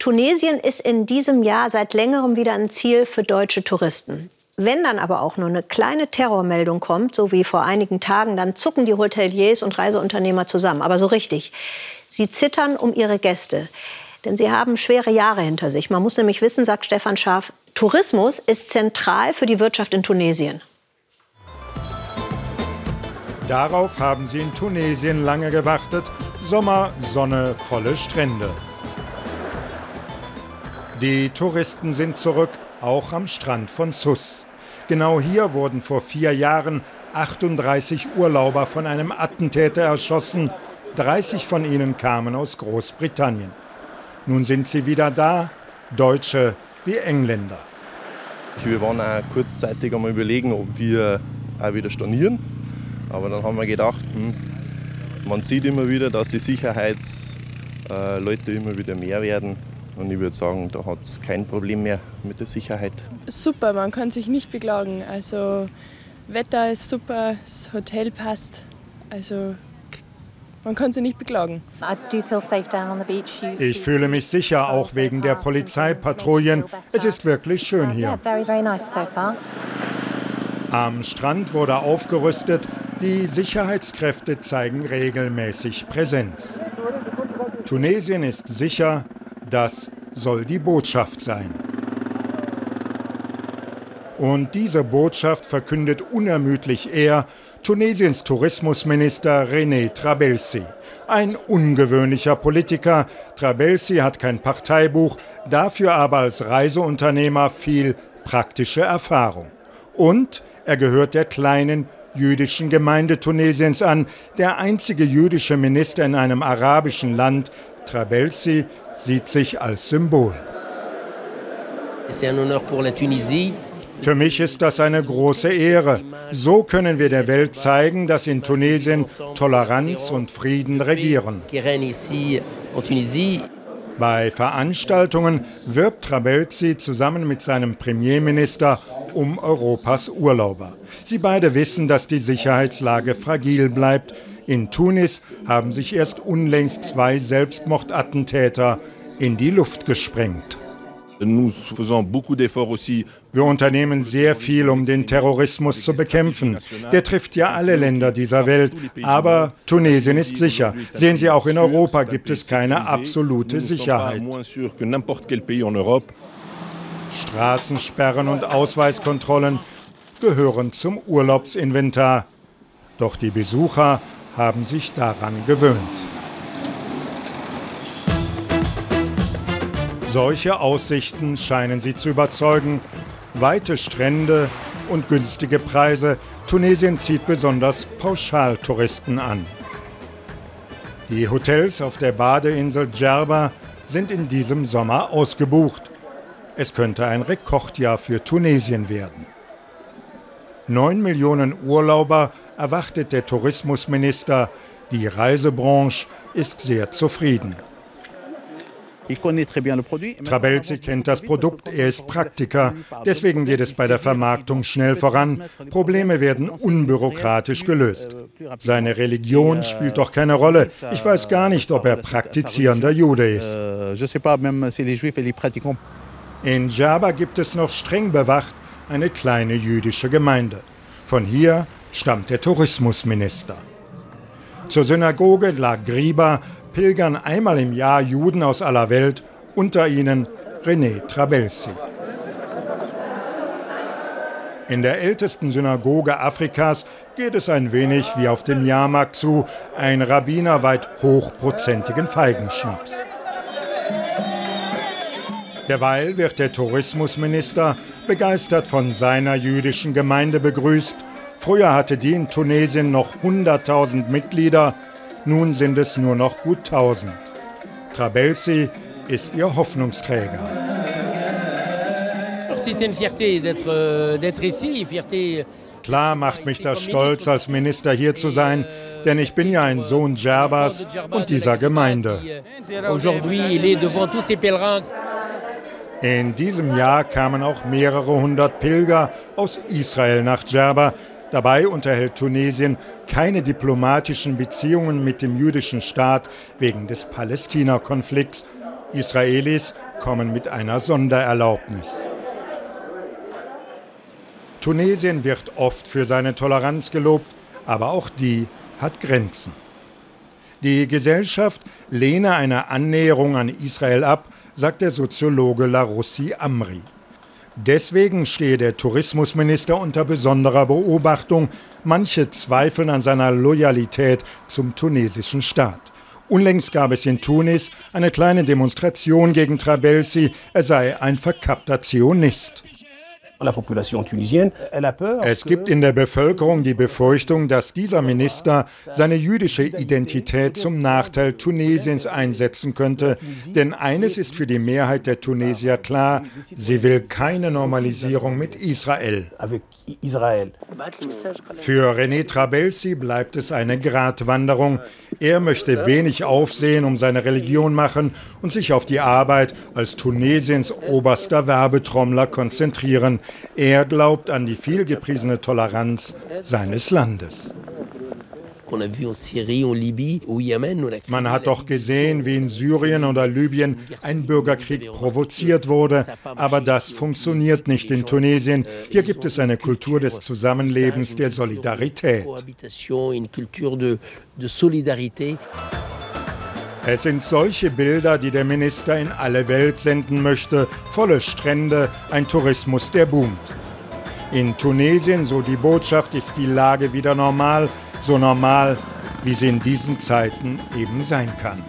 Tunesien ist in diesem Jahr seit längerem wieder ein Ziel für deutsche Touristen. Wenn dann aber auch nur eine kleine Terrormeldung kommt, so wie vor einigen Tagen, dann zucken die Hoteliers und Reiseunternehmer zusammen. Aber so richtig. Sie zittern um ihre Gäste. Denn sie haben schwere Jahre hinter sich. Man muss nämlich wissen, sagt Stefan Schaaf, Tourismus ist zentral für die Wirtschaft in Tunesien. Darauf haben sie in Tunesien lange gewartet. Sommer, Sonne, volle Strände. Die Touristen sind zurück, auch am Strand von Sus. Genau hier wurden vor vier Jahren 38 Urlauber von einem Attentäter erschossen. 30 von ihnen kamen aus Großbritannien. Nun sind sie wieder da, Deutsche wie Engländer. Wir waren auch kurzzeitig einmal überlegen, ob wir auch wieder stornieren. Aber dann haben wir gedacht, hm, man sieht immer wieder, dass die Sicherheitsleute immer wieder mehr werden. Und ich würde sagen, da hat es kein Problem mehr mit der Sicherheit. Super, man kann sich nicht beklagen. Also Wetter ist super, das Hotel passt. Also man kann sich nicht beklagen. Ich fühle mich sicher, auch wegen der Polizeipatrouillen. Es ist wirklich schön hier. Am Strand wurde aufgerüstet. Die Sicherheitskräfte zeigen regelmäßig Präsenz. Tunesien ist sicher, das soll die Botschaft sein. Und diese Botschaft verkündet unermüdlich er, Tunesiens Tourismusminister René Trabelsi. Ein ungewöhnlicher Politiker. Trabelsi hat kein Parteibuch, dafür aber als Reiseunternehmer viel praktische Erfahrung. Und er gehört der kleinen jüdischen Gemeinde Tunesiens an, der einzige jüdische Minister in einem arabischen Land. Trabelsi sieht sich als Symbol. Für mich ist das eine große Ehre. So können wir der Welt zeigen, dass in Tunesien Toleranz und Frieden regieren. Bei Veranstaltungen wirbt Trabelsi zusammen mit seinem Premierminister um Europas Urlauber. Sie beide wissen, dass die Sicherheitslage fragil bleibt. In Tunis haben sich erst unlängst zwei Selbstmordattentäter in die Luft gesprengt. Wir unternehmen sehr viel, um den Terrorismus zu bekämpfen. Der trifft ja alle Länder dieser Welt. Aber Tunesien ist sicher. Sehen Sie, auch in Europa gibt es keine absolute Sicherheit. Straßensperren und Ausweiskontrollen gehören zum Urlaubsinventar. Doch die Besucher haben sich daran gewöhnt. Solche Aussichten scheinen sie zu überzeugen. Weite Strände und günstige Preise. Tunesien zieht besonders Pauschaltouristen an. Die Hotels auf der Badeinsel Djerba sind in diesem Sommer ausgebucht. Es könnte ein Rekordjahr für Tunesien werden. Neun Millionen Urlauber erwartet der Tourismusminister. Die Reisebranche ist sehr zufrieden. Trabelsi kennt das Produkt, er ist Praktiker. Deswegen geht es bei der Vermarktung schnell voran. Probleme werden unbürokratisch gelöst. Seine Religion euh, spielt doch keine Rolle. Ich weiß gar nicht, ob er praktizierender Jude ist. Euh, In Djerba gibt es noch streng bewacht eine kleine jüdische Gemeinde. Von hier stammt der Tourismusminister. Zur Synagoge La Griba pilgern einmal im Jahr Juden aus aller Welt, unter ihnen René Trabelsi. In der ältesten Synagoge Afrikas geht es ein wenig wie auf dem Jahrmarkt zu, ein Rabbiner weiht hochprozentigen Feigenschnaps. Derweil wird der Tourismusminister begeistert von seiner jüdischen Gemeinde begrüßt. Früher hatte die in Tunesien noch 100.000 Mitglieder, nun sind es nur noch gut 1000. Trabelsi ist ihr Hoffnungsträger. Euh, Klar macht mich das stolz, als Minister hier zu sein, denn ich bin ja ein Sohn Djerbas und dieser Gemeinde. In diesem Jahr kamen auch mehrere hundert Pilger aus Israel nach Djerba, Dabei unterhält Tunesien keine diplomatischen Beziehungen mit dem jüdischen Staat wegen des Palästina-Konflikts. Israelis kommen mit einer Sondererlaubnis. Tunesien wird oft für seine Toleranz gelobt, aber auch die hat Grenzen. Die Gesellschaft lehne eine Annäherung an Israel ab, sagt der Soziologe Larossi Amri. Deswegen stehe der Tourismusminister unter besonderer Beobachtung. Manche zweifeln an seiner Loyalität zum tunesischen Staat. Unlängst gab es in Tunis eine kleine Demonstration gegen Trabelsi, er sei ein verkappter Zionist. Es gibt in der Bevölkerung die Befürchtung, dass dieser Minister seine jüdische Identität zum Nachteil Tunesiens einsetzen könnte. Denn eines ist für die Mehrheit der Tunesier klar, sie will keine Normalisierung mit Israel. Für René Trabelsi bleibt es eine Gratwanderung. Er möchte wenig Aufsehen um seine Religion machen und sich auf die Arbeit als Tunesiens oberster Werbetrommler konzentrieren. Er glaubt an die vielgepriesene Toleranz seines Landes. Man hat doch gesehen, wie in Syrien oder Libyen ein Bürgerkrieg provoziert wurde, aber das funktioniert nicht in Tunesien. Hier gibt es eine Kultur des Zusammenlebens, der Solidarität. Es sind solche Bilder, die der Minister in alle Welt senden möchte. Volle Strände, ein Tourismus, der boomt. In Tunesien, so die Botschaft, ist die Lage wieder normal, so normal, wie sie in diesen Zeiten eben sein kann.